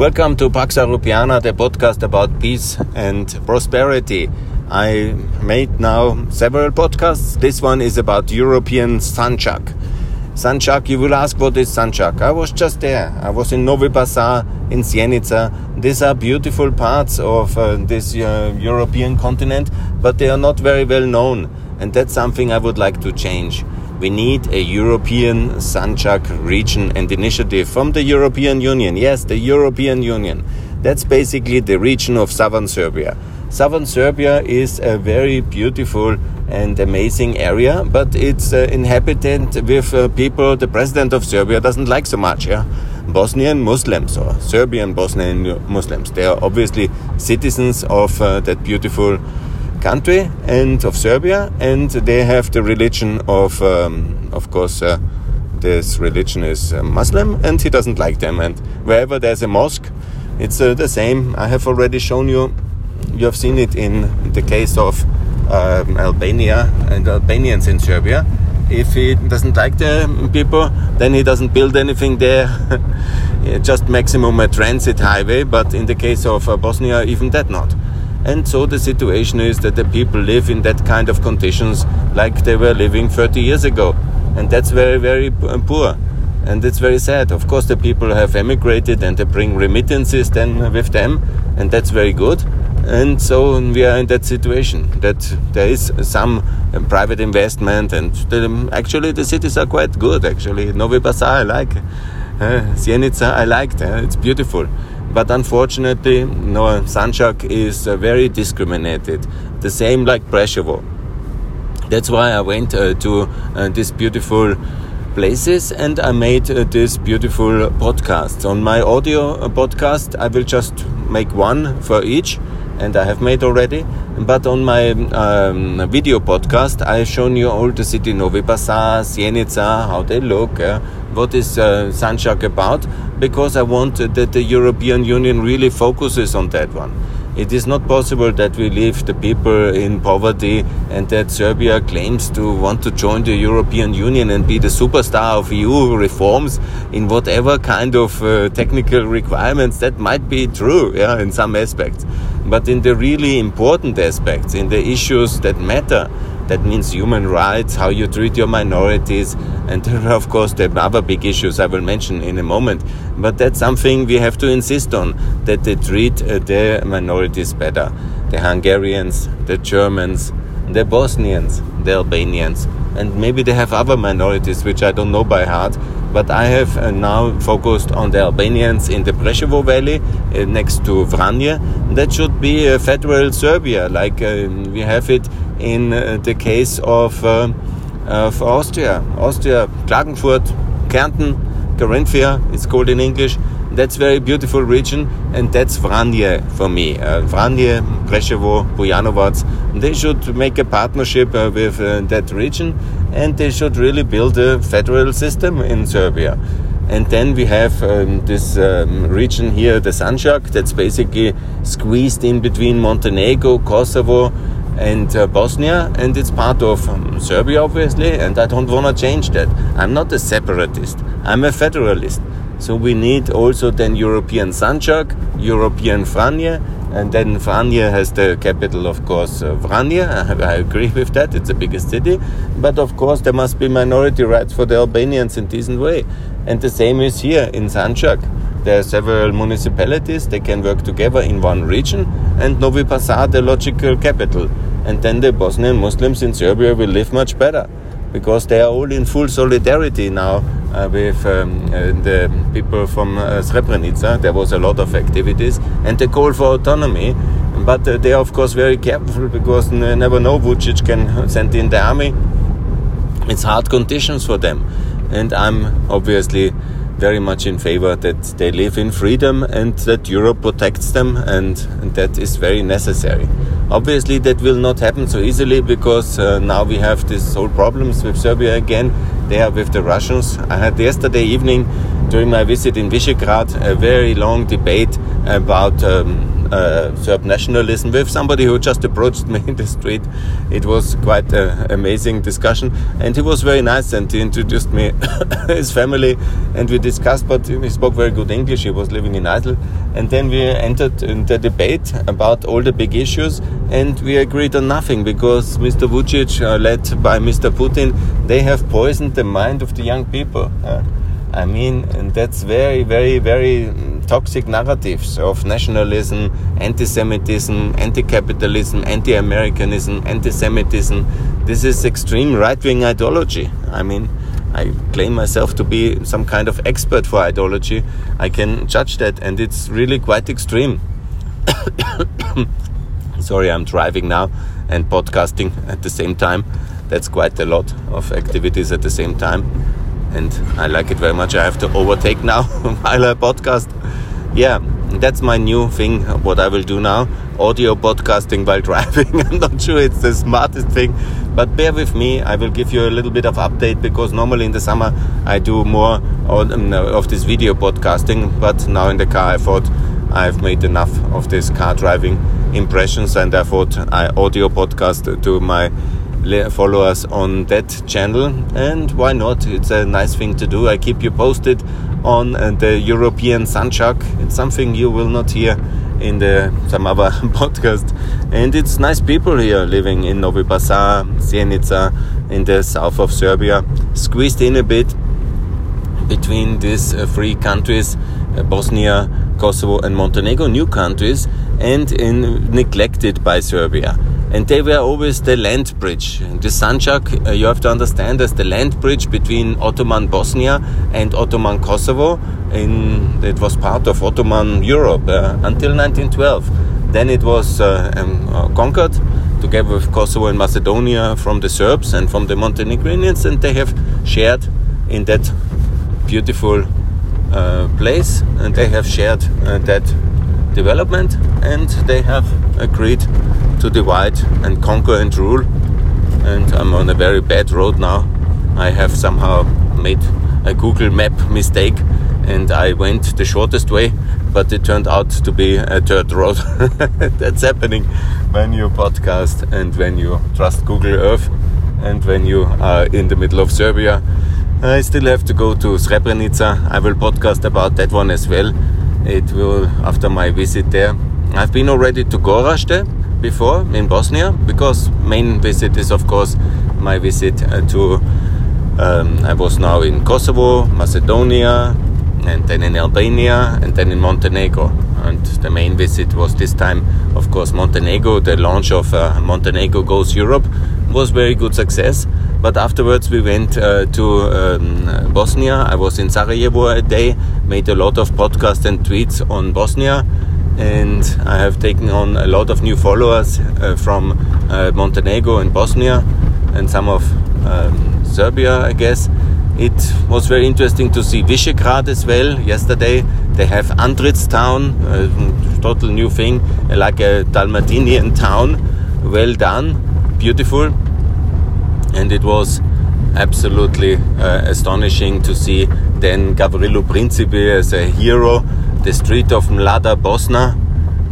Welcome to Pax Europiana, the podcast about peace and prosperity. I made now several podcasts. This one is about European Sanjak. Sanjak, you will ask what is Sanjak? I was just there. I was in Novi Pazar, in Sjenica. These are beautiful parts of uh, this uh, European continent, but they are not very well known. And that's something I would like to change. We need a European Sanjak region and initiative from the European Union. Yes, the European Union. That's basically the region of southern Serbia. Southern Serbia is a very beautiful and amazing area, but it's uh, inhabited with uh, people the president of Serbia doesn't like so much. Yeah, Bosnian Muslims or Serbian Bosnian Muslims. They are obviously citizens of uh, that beautiful country and of Serbia, and they have the religion of, um, of course, uh, this religion is uh, Muslim, and he doesn't like them. And wherever there's a mosque, it's uh, the same. I have already shown you. You have seen it in the case of um, Albania and Albanians in Serbia. If he doesn't like the people, then he doesn't build anything there. just maximum a transit highway. But in the case of uh, Bosnia, even that not. And so the situation is that the people live in that kind of conditions like they were living 30 years ago. And that's very, very uh, poor. And it's very sad. Of course, the people have emigrated and they bring remittances then with them, and that's very good. And so we are in that situation that there is some um, private investment, and the, actually the cities are quite good. Actually, Novi Pazar I like, uh, Sjenica I liked. Uh, it's beautiful. But unfortunately, no, Sanjak is uh, very discriminated. The same like Preševo. That's why I went uh, to uh, these beautiful places and I made uh, this beautiful podcast. On my audio uh, podcast, I will just make one for each and I have made already. But on my um, video podcast, I have shown you all the city Novi Pazar, Sjenica, how they look, uh, what is uh, Sanjak about, because I want that the European Union really focuses on that one. It is not possible that we leave the people in poverty and that Serbia claims to want to join the European Union and be the superstar of EU reforms in whatever kind of uh, technical requirements. That might be true, yeah, in some aspects. But in the really important aspects, in the issues that matter, that means human rights, how you treat your minorities, and of course the other big issues I will mention in a moment. But that's something we have to insist on that they treat uh, their minorities better. The Hungarians, the Germans, the Bosnians, the Albanians, and maybe they have other minorities which I don't know by heart. But I have uh, now focused on the Albanians in the Preševo Valley uh, next to Vranje. That should be a federal Serbia, like uh, we have it in uh, the case of, uh, of Austria. Austria, Klagenfurt, Kärnten, Carinthia, it's called in English. That's very beautiful region, and that's Vranje for me. Uh, Vranje, Preševo, Bujanovac, they should make a partnership uh, with uh, that region, and they should really build a federal system in Serbia. And then we have um, this um, region here, the Sanjak, that's basically squeezed in between Montenegro, Kosovo, and uh, Bosnia, and it's part of um, Serbia, obviously, and I don't want to change that. I'm not a separatist, I'm a federalist. So we need also then European Sanjak, European Vranje, and then Vranje has the capital, of course, uh, Vranje. I, I agree with that, it's the biggest city. But of course, there must be minority rights for the Albanians in decent way. And the same is here in Sanjak. There are several municipalities, they can work together in one region, and Novi Pazar, the logical capital. And then the Bosnian Muslims in Serbia will live much better because they are all in full solidarity now uh, with um, uh, the people from uh, Srebrenica. There was a lot of activities and the call for autonomy. But uh, they are, of course, very careful because they never know Vucic can send in the army. It's hard conditions for them. And I'm obviously very much in favor that they live in freedom and that Europe protects them, and, and that is very necessary. Obviously, that will not happen so easily because uh, now we have these whole problems with Serbia again. They are with the Russians. I had yesterday evening during my visit in Visegrad, a very long debate about um, uh, Serb nationalism with somebody who just approached me in the street. It was quite an amazing discussion, and he was very nice and he introduced me his family, and we discussed. But he spoke very good English. He was living in Iceland, and then we entered in the debate about all the big issues, and we agreed on nothing because Mr. Vucic, uh, led by Mr. Putin, they have poisoned the mind of the young people. Uh, I mean, and that's very, very, very mm, toxic narratives of nationalism, anti Semitism, anti capitalism, anti Americanism, anti Semitism. This is extreme right wing ideology. I mean, I claim myself to be some kind of expert for ideology. I can judge that, and it's really quite extreme. Sorry, I'm driving now and podcasting at the same time. That's quite a lot of activities at the same time and I like it very much. I have to overtake now while I podcast. Yeah, that's my new thing. What I will do now: audio podcasting while driving. I'm not sure it's the smartest thing, but bear with me. I will give you a little bit of update because normally in the summer I do more um, of this video podcasting, but now in the car I thought I've made enough of this car driving impressions, and I thought I audio podcast to my follow us on that channel and why not? It's a nice thing to do. I keep you posted on uh, the european sanjak. It's something you will not hear in the some other podcast. And it's nice people here living in novi pazar sjenica in the south of serbia squeezed in a bit between these uh, three countries uh, bosnia kosovo and montenegro new countries and in, neglected by serbia and they were always the land bridge. And The Sanjak, uh, you have to understand, as the land bridge between Ottoman Bosnia and Ottoman Kosovo. In, it was part of Ottoman Europe uh, until 1912. Then it was uh, um, uh, conquered together with Kosovo and Macedonia from the Serbs and from the Montenegrinians, and they have shared in that beautiful uh, place, and they have shared uh, that development, and they have agreed to divide and conquer and rule. And I'm on a very bad road now. I have somehow made a Google Map mistake and I went the shortest way, but it turned out to be a dirt road. That's happening when you podcast and when you trust Google Earth and when you are in the middle of Serbia. I still have to go to Srebrenica. I will podcast about that one as well. It will after my visit there. I've been already to Gorazde before in Bosnia because main visit is of course my visit uh, to um, I was now in Kosovo, Macedonia, and then in Albania, and then in Montenegro. And the main visit was this time, of course, Montenegro. The launch of uh, Montenegro Goes Europe was very good success. But afterwards, we went uh, to um, Bosnia. I was in Sarajevo a day, made a lot of podcasts and tweets on Bosnia and I have taken on a lot of new followers uh, from uh, Montenegro and Bosnia and some of um, Serbia, I guess. It was very interesting to see Visegrad as well. Yesterday they have Andrich town, a total new thing, like a Dalmatinian town. Well done, beautiful, and it was absolutely uh, astonishing to see then Gavrilo Principi as a hero the street of Mlada Bosna.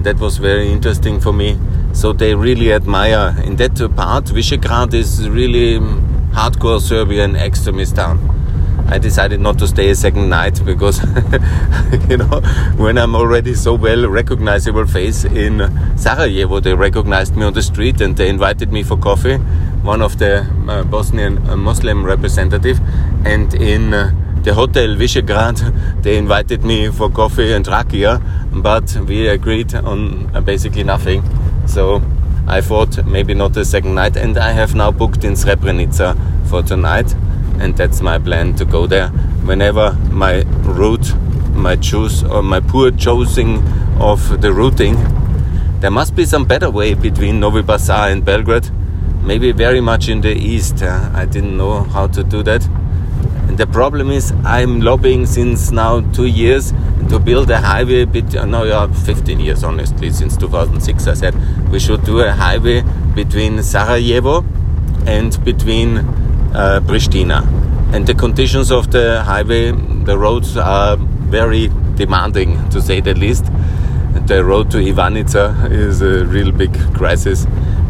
That was very interesting for me. So they really admire. In that part, Visegrad is really hardcore Serbian extremist town. I decided not to stay a second night because, you know, when I'm already so well recognizable face in Sarajevo, they recognized me on the street and they invited me for coffee. One of the uh, Bosnian uh, Muslim representative, and in uh, the hotel Visegrad, they invited me for coffee and rakia, but we agreed on uh, basically nothing. So I thought maybe not a second night, and I have now booked in Srebrenica for tonight, and that's my plan to go there whenever my route, my choose or my poor choosing of the routing. There must be some better way between Novi Pazar and Belgrade. Maybe very much in the east. I didn't know how to do that and the problem is I'm lobbying since now two years to build a highway. Bit, uh, no, yeah, 15 years honestly. Since 2006, I said we should do a highway between Sarajevo and between uh, Pristina. And the conditions of the highway The roads are very demanding, to say the least. The road to Ivanjica is a real big crisis.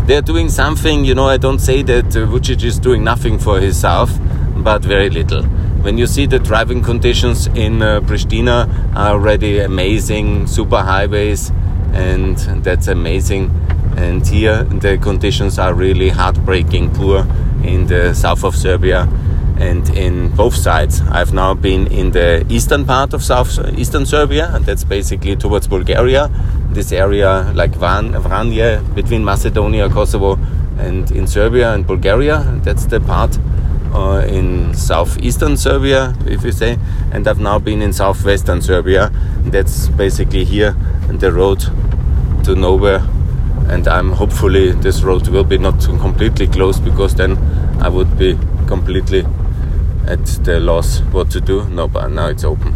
They're doing something, you know. I don't say that uh, Vucic is doing nothing for south, but very little. When you see the driving conditions in uh, Pristina are already amazing, super highways, and that's amazing. And here the conditions are really heartbreaking poor in the south of Serbia and in both sides. I've now been in the eastern part of south eastern Serbia, and that's basically towards Bulgaria. This area, like Van, Vranje, between Macedonia, Kosovo, and in Serbia and Bulgaria. That's the part uh, in southeastern Serbia, if you say. And I've now been in southwestern Serbia. And that's basically here, and the road to nowhere. And I'm hopefully this road will be not completely closed because then I would be completely at the loss what to do. No, but now it's open.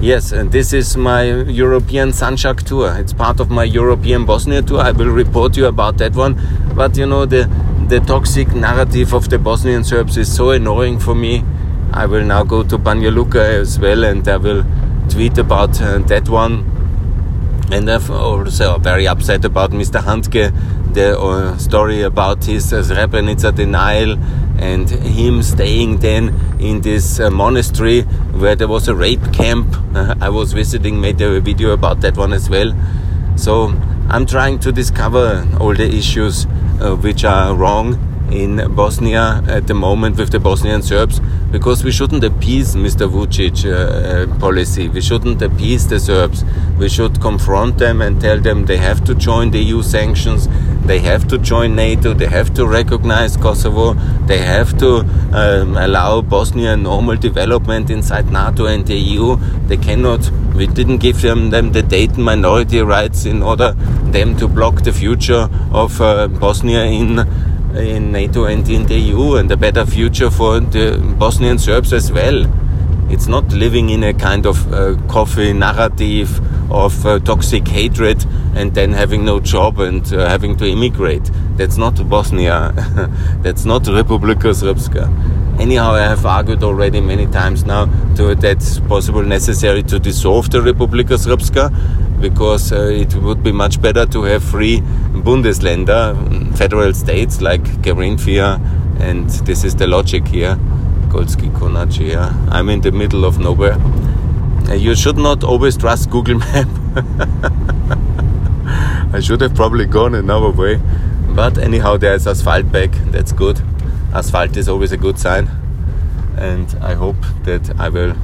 Yes, and this is my European Sanjak tour. It's part of my European Bosnia tour. I will report you about that one. But you know, the, the toxic narrative of the Bosnian Serbs is so annoying for me. I will now go to Banja Luka as well and I will tweet about uh, that one. And I'm also very upset about Mr. Handke, the uh, story about his uh, Srebrenica denial and him staying then in this uh, monastery where there was a rape camp. I was visiting, made a video about that one as well. So I'm trying to discover all the issues uh, which are wrong in Bosnia at the moment with the Bosnian Serbs because we shouldn't appease Mr. Vucic uh, uh, policy. We shouldn't appease the Serbs. We should confront them and tell them they have to join the EU sanctions, they have to join NATO, they have to recognize Kosovo, they have to um, allow Bosnia normal development inside NATO and the EU. They cannot. We didn't give them, them the Dayton minority rights in order them to block the future of uh, Bosnia in in NATO and in the EU and a better future for the Bosnian Serbs as well. It's not living in a kind of uh, coffee narrative of uh, toxic hatred and then having no job and uh, having to immigrate. That's not Bosnia. That's not Republika Srpska. Anyhow, I have argued already many times now to, that's possible necessary to dissolve the Republika Srpska because uh, it would be much better to have free Bundesländer, federal states like Carinthia, and this is the logic here. Golski Konachi, yeah. I'm in the middle of nowhere. Uh, you should not always trust Google Map. I should have probably gone another way. But anyhow, there's asphalt back. That's good. Asphalt is always a good sign. And I hope that I will.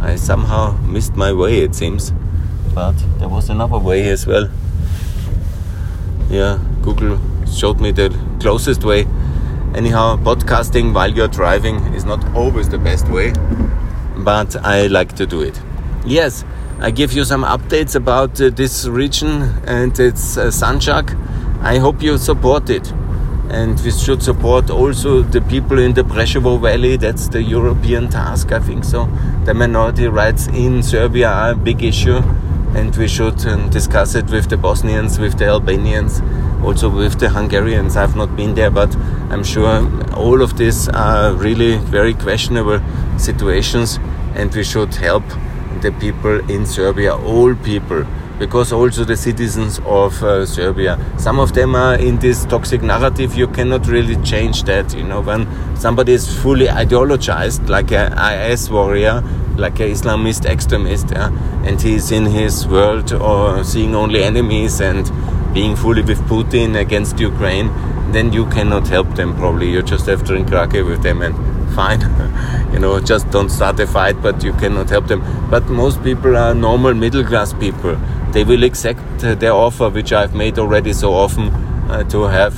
I somehow missed my way, it seems but there was another way as well. Yeah, Google showed me the closest way. Anyhow, podcasting while you're driving is not always the best way, but I like to do it. Yes, I give you some updates about uh, this region and its uh, Sanjak. I hope you support it. And we should support also the people in the Preševo Valley. That's the European task, I think so. The minority rights in Serbia are a big issue and we should um, discuss it with the Bosnians, with the Albanians, also with the Hungarians. I've not been there, but I'm sure all of these are really very questionable situations, and we should help the people in Serbia, all people, because also the citizens of uh, Serbia, some of them are in this toxic narrative. You cannot really change that. You know, when somebody is fully ideologized, like an IS warrior, like an Islamist extremist, yeah, and he's in his world or seeing only enemies and being fully with Putin against Ukraine, then you cannot help them probably. You just have to drink raki with them and fine. you know, just don't start a fight, but you cannot help them. But most people are normal middle class people. They will accept their offer, which I've made already so often, uh, to have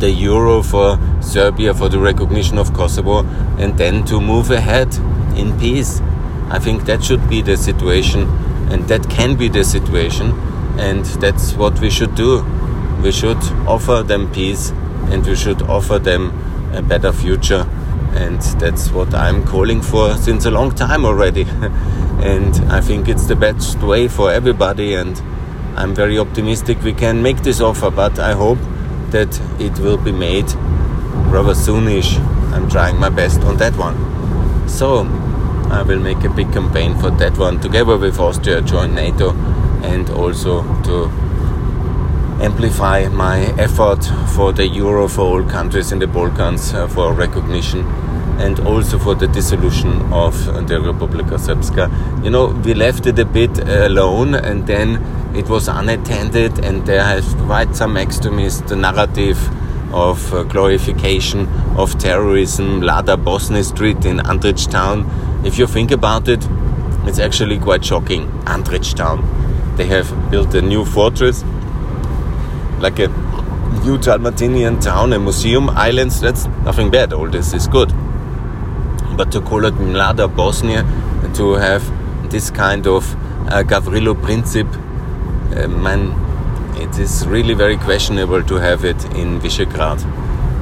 the euro for Serbia for the recognition of Kosovo and then to move ahead in peace. I think that should be the situation, and that can be the situation, and that's what we should do. We should offer them peace, and we should offer them a better future, and that's what I'm calling for since a long time already. and I think it's the best way for everybody, and I'm very optimistic we can make this offer, but I hope that it will be made rather soonish. I'm trying my best on that one. So, I will make a big campaign for that one together with Austria, join NATO, and also to amplify my effort for the euro for all countries in the Balkans uh, for recognition and also for the dissolution of the Republika Srpska. You know, we left it a bit alone and then it was unattended and there has quite some extremist narrative of uh, glorification of terrorism, Lada Bosni Street in Andrich town. If you think about it, it's actually quite shocking. Andrich town. They have built a new fortress like a huge Dalmatinian town, a museum, islands, that's nothing bad. All this is good. But to call it Mlada Bosnia, to have this kind of uh, Gavrilo Princip, uh, man, it is really very questionable to have it in Visegrad.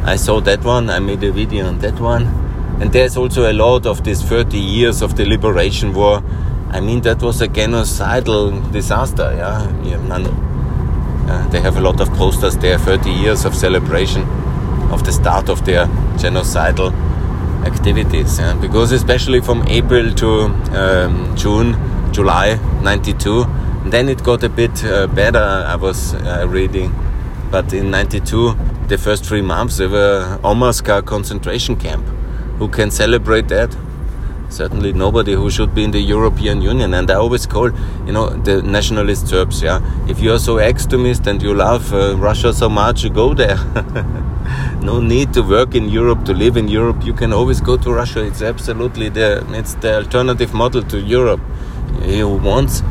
I saw that one, I made a video on that one. And there's also a lot of this 30 years of the liberation war. I mean, that was a genocidal disaster, yeah. uh, they have a lot of posters there, 30 years of celebration of the start of their genocidal activities. Yeah? Because especially from April to um, June, July 92, then it got a bit uh, better, I was uh, reading. But in 92, the first three months, there were Omarska concentration camp. Who can celebrate that? certainly nobody who should be in the European Union. And I always call, you know, the nationalist Serbs, yeah, if you are so extremist and you love uh, Russia so much, you go there. no need to work in Europe, to live in Europe. You can always go to Russia. It's absolutely the, it's the alternative model to Europe. You want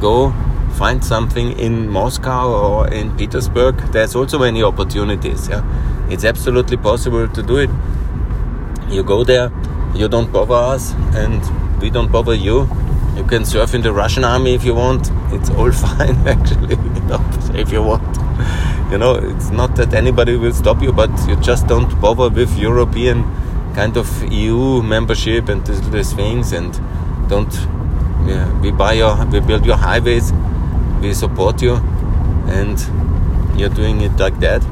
go find something in Moscow or in Petersburg. There's also many opportunities. Yeah, it's absolutely possible to do it. You go there you don't bother us and we don't bother you. You can serve in the Russian army if you want. It's all fine, actually, if you want. You know, it's not that anybody will stop you, but you just don't bother with European kind of EU membership and these, things, and don't. Yeah, we buy your, we build your highways, we support you, and you're doing it like that.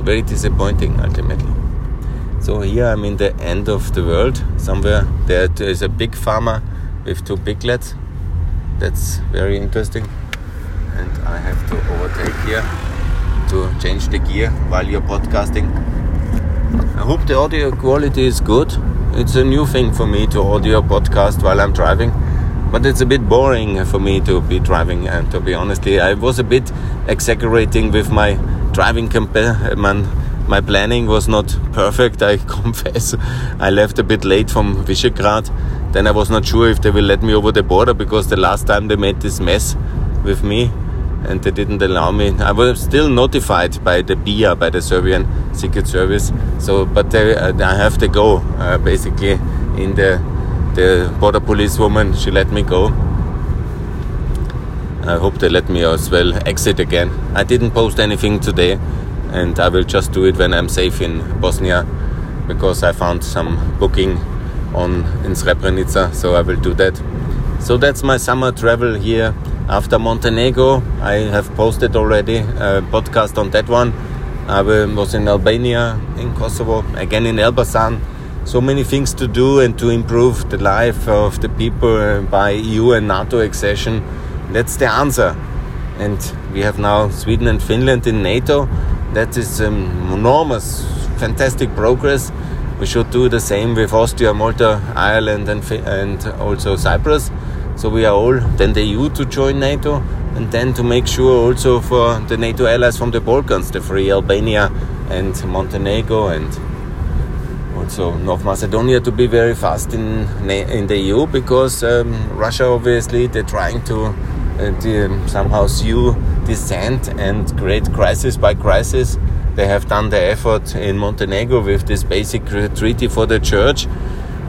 Very disappointing, ultimately. So here I'm in the end of the world. Somewhere there is a big farmer with two piglets. That's very interesting. And I have to overtake here change the gear while you're podcasting. I hope the audio quality is good. It's a new thing for me to audio podcast while I'm driving. But it's a bit boring for me to be driving and to be honestly I was a bit exaggerating with my driving man my planning was not perfect, I confess. I left a bit late from Visegrad. Then I was not sure if they will let me over the border because the last time they made this mess with me and they didn't allow me. I was still notified by the BIA, by the Serbian Secret Service. So, but they, uh, I have to go uh, basically in the the border police woman. She let me go. I hope they let me as well exit again. I didn't post anything today and I will just do it when I'm safe in Bosnia because I found some booking on in Srebrenica, so I will do that. So that's my summer travel here. After Montenegro, I have posted already a podcast on that one. I was in Albania, in Kosovo, again in Elbasan. So many things to do and to improve the life of the people uh, by EU and NATO accession. That's the answer. And we have now Sweden and Finland in NATO that is um, enormous, fantastic progress. We should do the same with Austria, Malta, Ireland, and, and also Cyprus. So we are all then the EU to join NATO, and then to make sure also for the NATO allies from the Balkans, the free Albania and Montenegro, and also North Macedonia to be very fast in in the EU because um, Russia obviously they're trying to uh, somehow sue descent and create crisis by crisis. They have done the effort in Montenegro with this basic treaty for the church,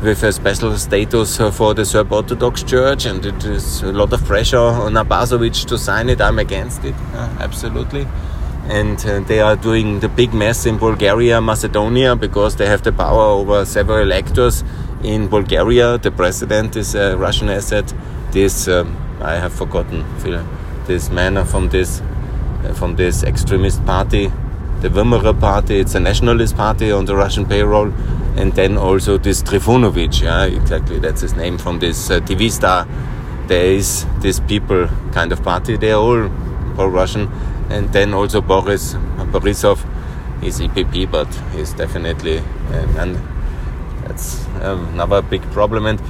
with a special status for the Serb Orthodox Church, and it is a lot of pressure on Abazovic to sign it. I'm against it, uh, absolutely. And uh, they are doing the big mess in Bulgaria, Macedonia, because they have the power over several electors in Bulgaria. The president is a Russian asset. This um, I have forgotten this man from this uh, from this extremist party, the Vimera party. It's a nationalist party on the Russian payroll, and then also this Trifunovic, yeah, exactly, that's his name from this uh, TV star. There is this people kind of party, they're all pro-Russian, and then also Boris Borisov, he's EPP, but he's definitely, uh, and that's another big problem. And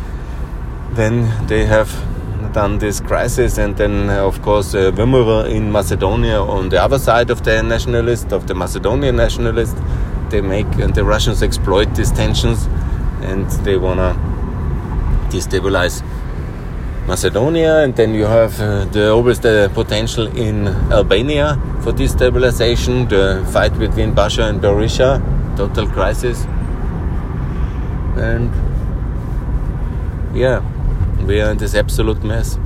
then they have done this crisis, and then of course uh, in Macedonia on the other side of the nationalist, of the Macedonian nationalist, they make and the Russians exploit these tensions, and they wanna destabilize Macedonia, and then you have uh, the always the potential in Albania for destabilization, the fight between Basha and Berisha, total crisis, and yeah we are in this absolute mess.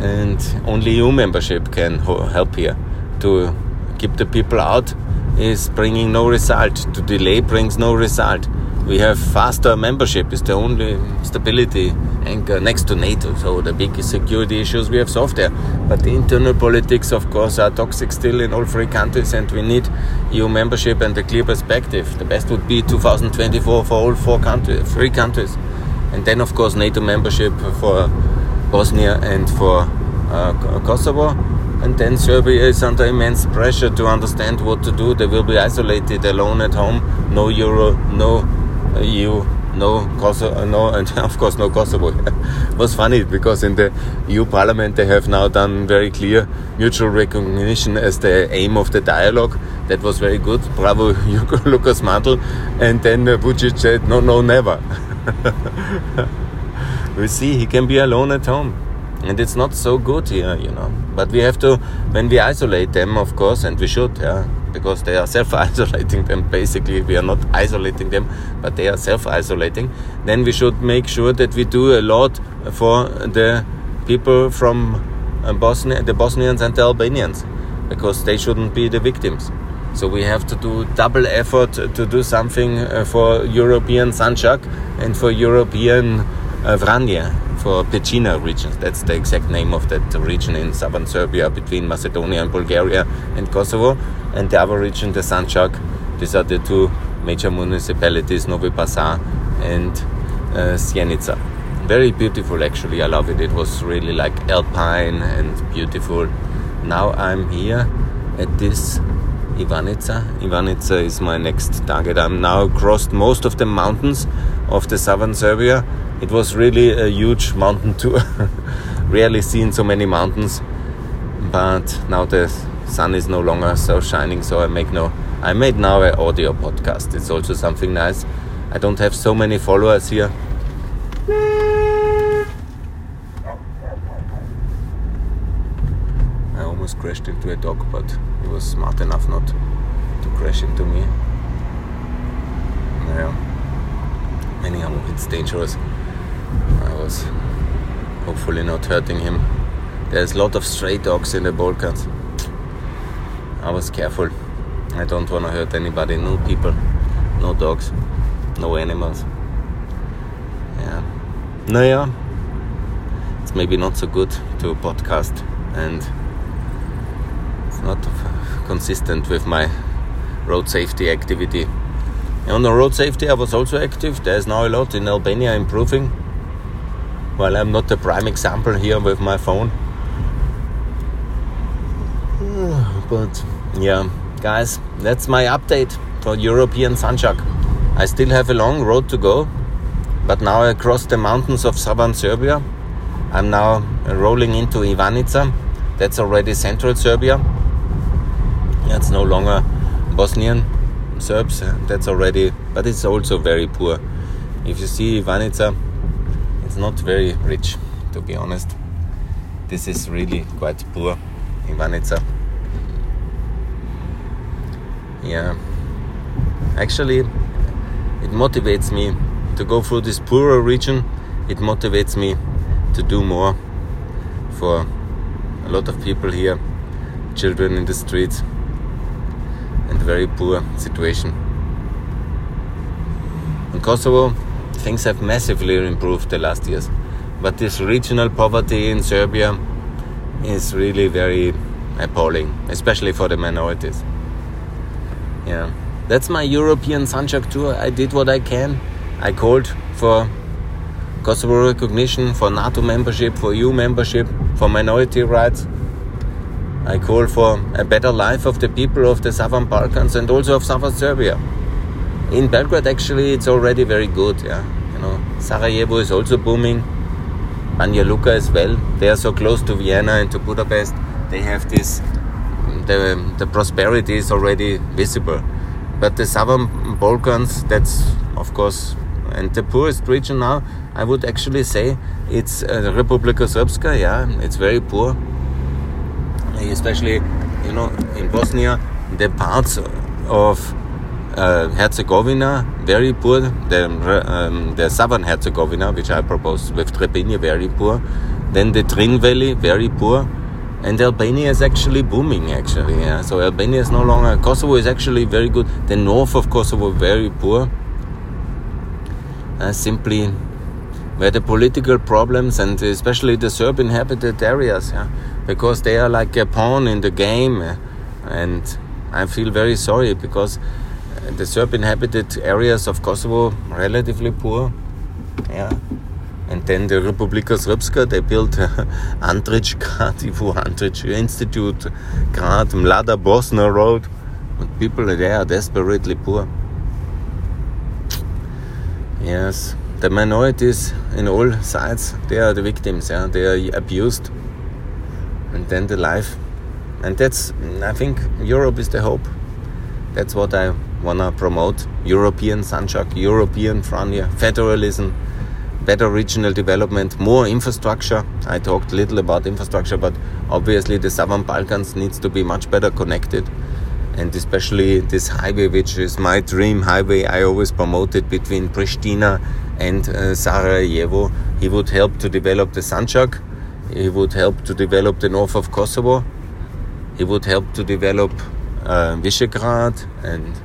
And only EU membership can help here. To keep the people out is bringing no result. To delay brings no result. We have faster membership is the only stability anchor next to NATO. So the biggest security issues we have solved there. But the internal politics, of course, are toxic still in all three countries, and we need EU membership and a clear perspective. The best would be 2024 for all four countries, three countries and then of course NATO membership for Bosnia and for uh, Kosovo. And then Serbia is under immense pressure to understand what to do. They will be isolated, alone at home, no euro, no EU, no Kosovo, no, and of course no Kosovo. it was funny because in the EU Parliament they have now done very clear mutual recognition as the aim of the dialogue. That was very good. Bravo, Lukas Mandl. And then uh, Vucic said, no, no, never. we see he can be alone at home and it's not so good here you know. But we have to when we isolate them of course and we should yeah because they are self-isolating them. Basically we are not isolating them but they are self-isolating. Then we should make sure that we do a lot for the people from uh, Bosnia the Bosnians and the Albanians because they shouldn't be the victims. So we have to do double effort to do something uh, for European Sanjak and for European uh, Vranje, for Pčinja region. That's the exact name of that region in southern Serbia between Macedonia and Bulgaria and Kosovo. And the other region, the Sanjak, these are the two major municipalities, Novi Pazar and uh, Sjenica. Very beautiful, actually. I love it. It was really like alpine and beautiful. Now I'm here at this Ivanjica. Ivanjica is my next target. I'm now crossed most of the mountains of the southern Serbia. It was really a huge mountain tour. Rarely seen so many mountains, but now the sun is no longer so shining, so I make no. I made now an audio podcast. It's also something nice. I don't have so many followers here. I almost crashed into a dog, but he was smart enough not to crash into me. Yeah. Anyhow, it's dangerous. I was hopefully not hurting him. There's a lot of stray dogs in the Balkans. I was careful. I don't want to hurt anybody, no people, no dogs, no animals. Yeah. Naja, it's maybe not so good to podcast and it's not consistent with my road safety activity. On the road safety, I was also active. There's now a lot in Albania improving. Well, I'm not the prime example here with my phone. But yeah, guys, that's my update for European Sanjak. I still have a long road to go, but now across the mountains of southern Serbia, I'm now rolling into Ivanjica. That's already central Serbia it's no longer Bosnian Serbs. That's already, but it's also very poor. If you see Ivanjica, it's not very rich, to be honest. This is really quite poor, Ivanjica. Yeah, actually, it motivates me to go through this poorer region. It motivates me to do more for a lot of people here, children in the streets and very poor situation. In Kosovo, things have massively improved the last years, but this regional poverty in Serbia is really very appalling, especially for the minorities. Yeah, that's my European Sanjak tour. I did what I can. I called for Kosovo recognition, for NATO membership, for EU membership, for minority rights. I call for a better life of the people of the Southern Balkans and also of Southern Serbia. In Belgrade, actually, it's already very good. Yeah, you know, Sarajevo is also booming. Banja Luka as well. They are so close to Vienna and to Budapest. They have this. The the prosperity is already visible, but the Southern Balkans, that's of course, and the poorest region now. I would actually say it's uh, Republika Srpska. Yeah, it's very poor especially you know in Bosnia, the parts of uh, Herzegovina very poor. The, um, the southern Herzegovina, which I propose with Trebinje, very poor. Then the Drin Valley, very poor. And Albania is actually booming, actually. Yeah. So Albania is no longer. Kosovo is actually very good. The north of Kosovo, very poor. Uh, simply where the political problems and especially the Serb inhabited areas. Yeah because they are like a pawn in the game eh? and I feel very sorry because uh, the Serb inhabited areas of Kosovo relatively poor yeah. And then the Republika Srpska they built Andrich Grad, Ivo Andrich Institute Grad, Mlada Bosna Road. And people there are desperately poor. Yes the minorities in all sides they are the victims yeah they are abused and then the life. And that's, I think, Europe is the hope. That's what I wanna promote. European Sanjak, European Vranje, federalism, better regional development, more infrastructure. I talked little about infrastructure, but obviously the Southern Balkans needs to be much better connected. And especially this highway, which is my dream highway, I always promoted between Pristina and uh, Sarajevo. He would help to develop the Sanjak he would help to develop the north of Kosovo. He would help to develop uh, Visegrad, and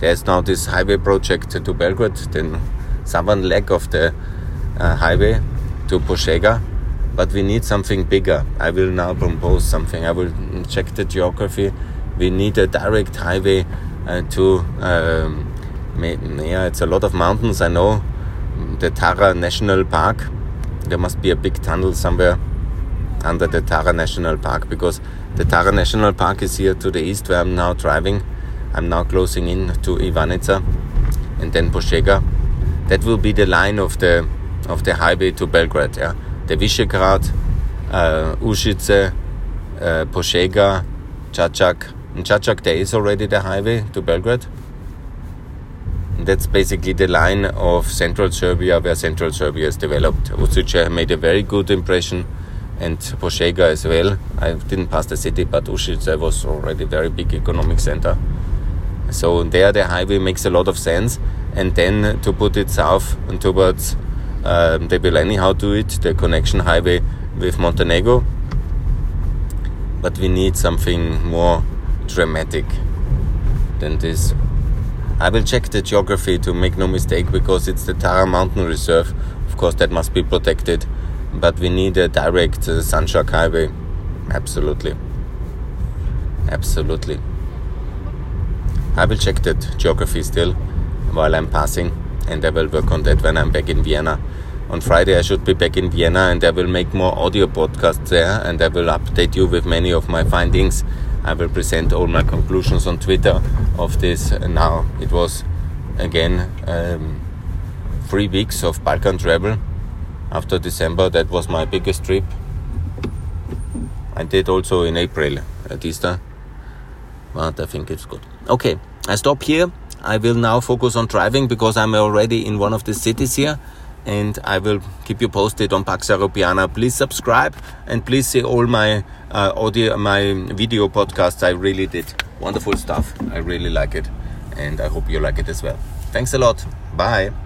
there's now this highway project to Belgrade, the southern leg of the uh, highway to Požega. But we need something bigger. I will now propose something. I will check the geography. We need a direct highway uh, to. Um, yeah, it's a lot of mountains. I know the Tara National Park. There must be a big tunnel somewhere under the Tara National Park because the Tara National Park is here to the east where I'm now driving. I'm now closing in to Ivanica and then Požega. That will be the line of the of the highway to Belgrade. Yeah, the Visegrad, uh, Užice, uh, Požega, Čačak. In Čačak there is already the highway to Belgrade. That's basically the line of Central Serbia where Central Serbia is developed. Užice made a very good impression and Požega as well. I didn't pass the city, but Užice was already a very big economic center. So there the highway makes a lot of sense. And then to put it south and towards, um, they will anyhow do it, the connection highway with Montenegro. But we need something more dramatic than this. I will check the geography to make no mistake because it's the Tara Mountain Reserve. Of course, that must be protected but we need a direct uh, highway. Absolutely. Absolutely. I will check that geography still while I'm passing, and I will work on that when I'm back in Vienna. On Friday, I should be back in Vienna, and I will make more audio podcasts there, and I will update you with many of my findings. I will present all my conclusions on Twitter of this. And Now, it was again um, three weeks of Balkan travel after December. That was my biggest trip. I did also in April at Easter, but I think it's good. Okay, I stop here. I will now focus on driving because I'm already in one of the cities here and I will keep you posted on Pax Europiana. Please subscribe and please see all my uh, audio, my video podcasts. I really did wonderful stuff. I really like it and I hope you like it as well. Thanks a lot. Bye.